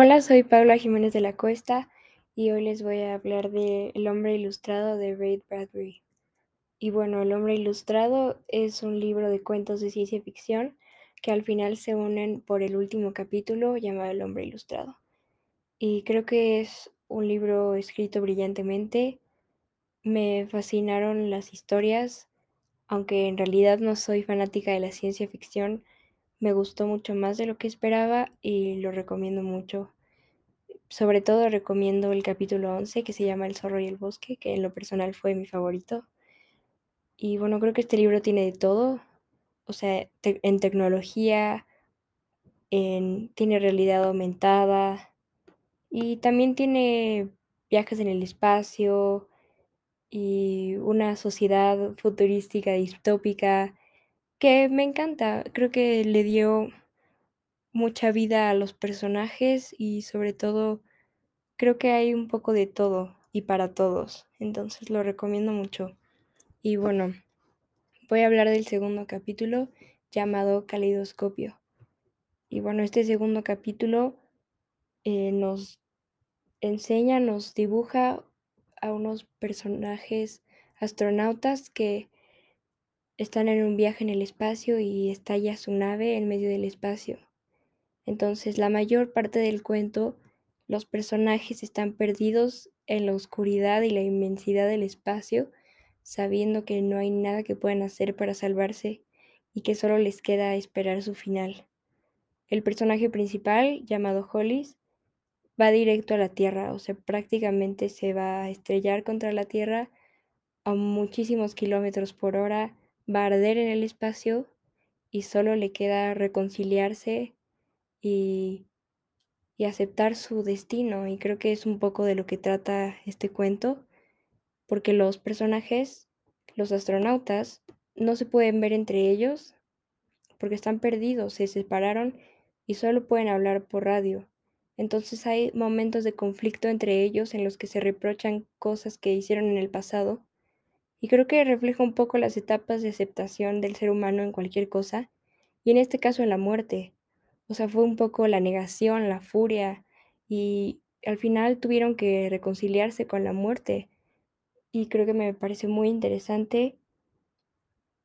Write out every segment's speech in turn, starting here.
Hola, soy Paula Jiménez de la Cuesta y hoy les voy a hablar de El hombre ilustrado de Ray Bradbury. Y bueno, El hombre ilustrado es un libro de cuentos de ciencia ficción que al final se unen por el último capítulo llamado El hombre ilustrado. Y creo que es un libro escrito brillantemente. Me fascinaron las historias, aunque en realidad no soy fanática de la ciencia ficción. Me gustó mucho más de lo que esperaba y lo recomiendo mucho. Sobre todo recomiendo el capítulo 11 que se llama El zorro y el bosque, que en lo personal fue mi favorito. Y bueno, creo que este libro tiene de todo, o sea, en tecnología, en, tiene realidad aumentada y también tiene viajes en el espacio y una sociedad futurística distópica que me encanta. Creo que le dio mucha vida a los personajes y sobre todo creo que hay un poco de todo y para todos. Entonces lo recomiendo mucho. Y bueno, voy a hablar del segundo capítulo llamado Caleidoscopio. Y bueno, este segundo capítulo eh, nos enseña, nos dibuja a unos personajes astronautas que están en un viaje en el espacio y estalla su nave en medio del espacio. Entonces, la mayor parte del cuento, los personajes están perdidos en la oscuridad y la inmensidad del espacio, sabiendo que no hay nada que puedan hacer para salvarse y que solo les queda esperar su final. El personaje principal, llamado Hollis, va directo a la Tierra, o sea, prácticamente se va a estrellar contra la Tierra a muchísimos kilómetros por hora, va a arder en el espacio y solo le queda reconciliarse y, y aceptar su destino. Y creo que es un poco de lo que trata este cuento, porque los personajes, los astronautas, no se pueden ver entre ellos porque están perdidos, se separaron y solo pueden hablar por radio. Entonces hay momentos de conflicto entre ellos en los que se reprochan cosas que hicieron en el pasado. Y creo que refleja un poco las etapas de aceptación del ser humano en cualquier cosa, y en este caso en la muerte. O sea, fue un poco la negación, la furia, y al final tuvieron que reconciliarse con la muerte. Y creo que me parece muy interesante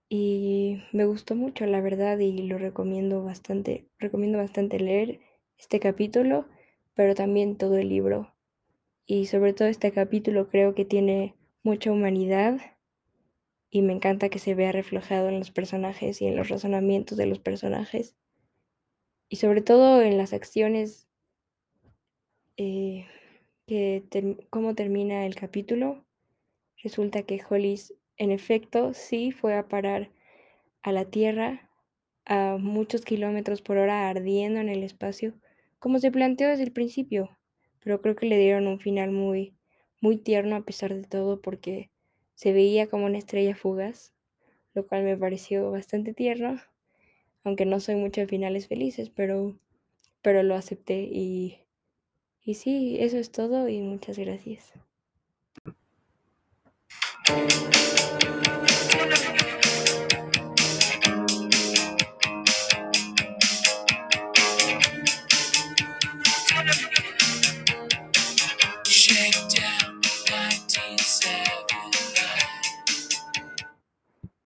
y me gustó mucho, la verdad, y lo recomiendo bastante. Recomiendo bastante leer este capítulo, pero también todo el libro. Y sobre todo este capítulo creo que tiene mucha humanidad y me encanta que se vea reflejado en los personajes y en los razonamientos de los personajes y sobre todo en las acciones, eh, que cómo termina el capítulo. Resulta que Hollis, en efecto, sí fue a parar a la Tierra a muchos kilómetros por hora ardiendo en el espacio, como se planteó desde el principio, pero creo que le dieron un final muy, muy tierno a pesar de todo porque se veía como una estrella fugaz, lo cual me pareció bastante tierno aunque no soy mucho de finales felices, pero, pero lo acepté y, y sí, eso es todo y muchas gracias. Hallelujah.